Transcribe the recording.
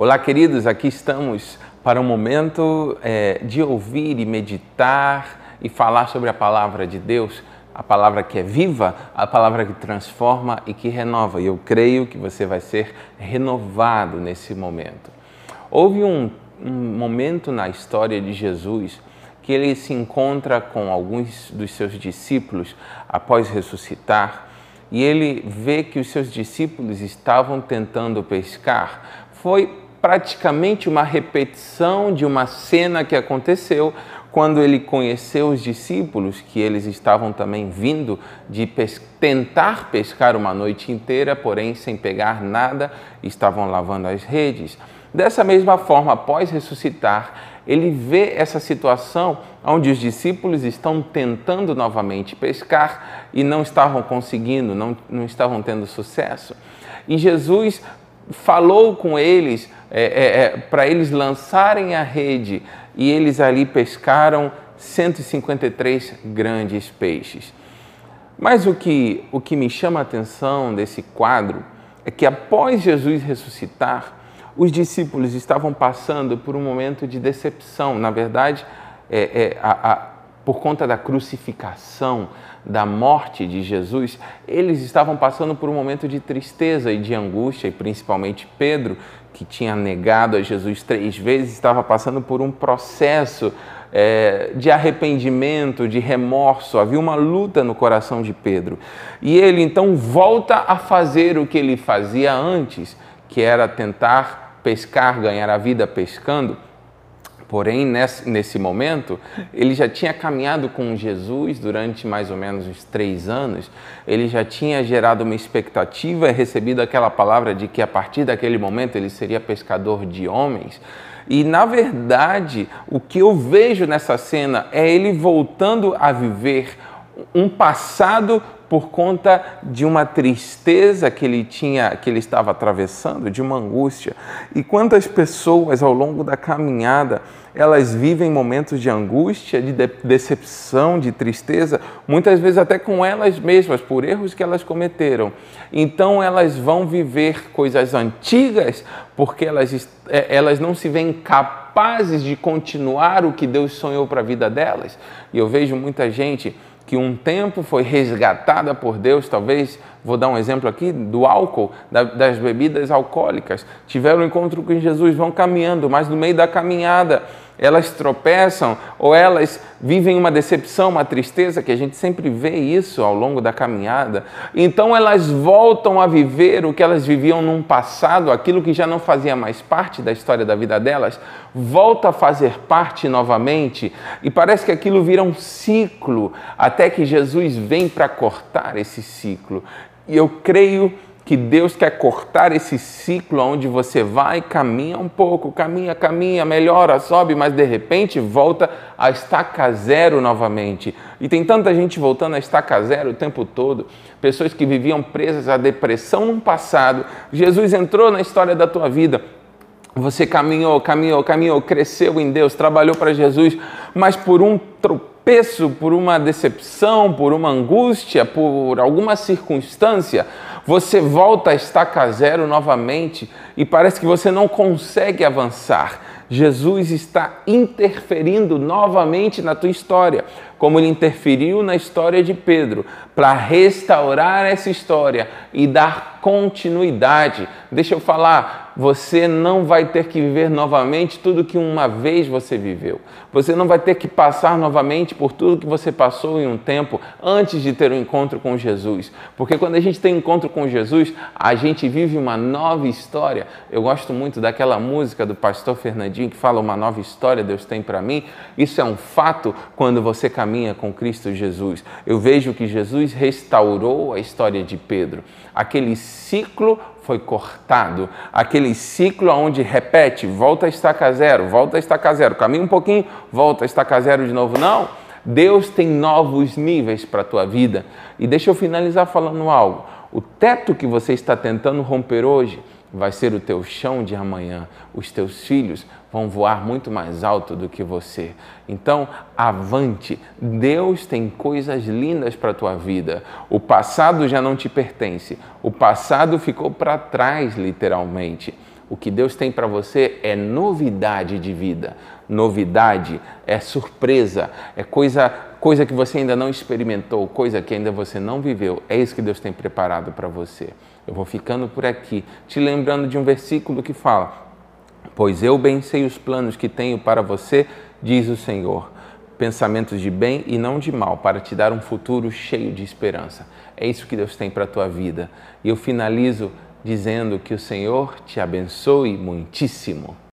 Olá, queridos, aqui estamos para um momento é, de ouvir e meditar e falar sobre a palavra de Deus, a palavra que é viva, a palavra que transforma e que renova. E eu creio que você vai ser renovado nesse momento. Houve um, um momento na história de Jesus que ele se encontra com alguns dos seus discípulos após ressuscitar e ele vê que os seus discípulos estavam tentando pescar. Foi praticamente uma repetição de uma cena que aconteceu quando ele conheceu os discípulos, que eles estavam também vindo de pes tentar pescar uma noite inteira, porém sem pegar nada, estavam lavando as redes. Dessa mesma forma, após ressuscitar, ele vê essa situação onde os discípulos estão tentando novamente pescar e não estavam conseguindo, não, não estavam tendo sucesso. E Jesus falou com eles é, é, é, para eles lançarem a rede e eles ali pescaram 153 grandes peixes. Mas o que, o que me chama a atenção desse quadro é que após Jesus ressuscitar, os discípulos estavam passando por um momento de decepção. Na verdade, é, é, a, a, por conta da crucificação, da morte de Jesus, eles estavam passando por um momento de tristeza e de angústia, e principalmente Pedro, que tinha negado a Jesus três vezes, estava passando por um processo é, de arrependimento, de remorso. Havia uma luta no coração de Pedro. E ele então volta a fazer o que ele fazia antes, que era tentar pescar, ganhar a vida pescando Porém, nesse, nesse momento, ele já tinha caminhado com Jesus durante mais ou menos uns três anos, ele já tinha gerado uma expectativa, recebido aquela palavra de que a partir daquele momento ele seria pescador de homens. E na verdade, o que eu vejo nessa cena é ele voltando a viver um passado por conta de uma tristeza que ele tinha, que ele estava atravessando, de uma angústia. E quantas pessoas ao longo da caminhada, elas vivem momentos de angústia, de decepção, de tristeza, muitas vezes até com elas mesmas, por erros que elas cometeram. Então elas vão viver coisas antigas porque elas, é, elas não se veem capazes de continuar o que Deus sonhou para a vida delas. E eu vejo muita gente que um tempo foi resgatada por Deus, talvez, vou dar um exemplo aqui, do álcool, das bebidas alcoólicas, tiveram um encontro com Jesus, vão caminhando, mas no meio da caminhada elas tropeçam ou elas vivem uma decepção, uma tristeza, que a gente sempre vê isso ao longo da caminhada. Então elas voltam a viver o que elas viviam num passado, aquilo que já não fazia mais parte da história da vida delas, volta a fazer parte novamente e parece que aquilo vira um ciclo, até que Jesus vem para cortar esse ciclo. E eu creio que Deus quer cortar esse ciclo onde você vai, caminha um pouco, caminha, caminha, melhora, sobe, mas de repente volta a estaca zero novamente. E tem tanta gente voltando a estaca zero o tempo todo, pessoas que viviam presas à depressão no passado. Jesus entrou na história da tua vida. Você caminhou, caminhou, caminhou, cresceu em Deus, trabalhou para Jesus, mas por um tropeço, por uma decepção, por uma angústia, por alguma circunstância, você volta a estaca zero novamente e parece que você não consegue avançar. Jesus está interferindo novamente na tua história, como ele interferiu na história de Pedro, para restaurar essa história e dar continuidade. Deixa eu falar, você não vai ter que viver novamente tudo que uma vez você viveu. Você não vai ter que passar novamente por tudo que você passou em um tempo antes de ter um encontro com Jesus. Porque quando a gente tem um encontro com Jesus, a gente vive uma nova história. Eu gosto muito daquela música do pastor Fernandinho que fala uma nova história Deus tem para mim. Isso é um fato quando você caminha com Cristo Jesus. Eu vejo que Jesus restaurou a história de Pedro. Aquele ciclo foi cortado. Aquele ciclo onde repete, volta a estaca zero, volta a estaca zero, caminha um pouquinho, volta a estaca zero de novo. Não, Deus tem novos níveis para a tua vida. E deixa eu finalizar falando algo. O teto que você está tentando romper hoje vai ser o teu chão de amanhã. Os teus filhos vão voar muito mais alto do que você. Então, avante. Deus tem coisas lindas para a tua vida. O passado já não te pertence. O passado ficou para trás, literalmente. O que Deus tem para você é novidade de vida. Novidade é surpresa, é coisa, coisa que você ainda não experimentou, coisa que ainda você não viveu. É isso que Deus tem preparado para você. Eu vou ficando por aqui, te lembrando de um versículo que fala: Pois eu bem sei os planos que tenho para você, diz o Senhor pensamentos de bem e não de mal, para te dar um futuro cheio de esperança. É isso que Deus tem para a tua vida. E eu finalizo dizendo que o Senhor te abençoe muitíssimo.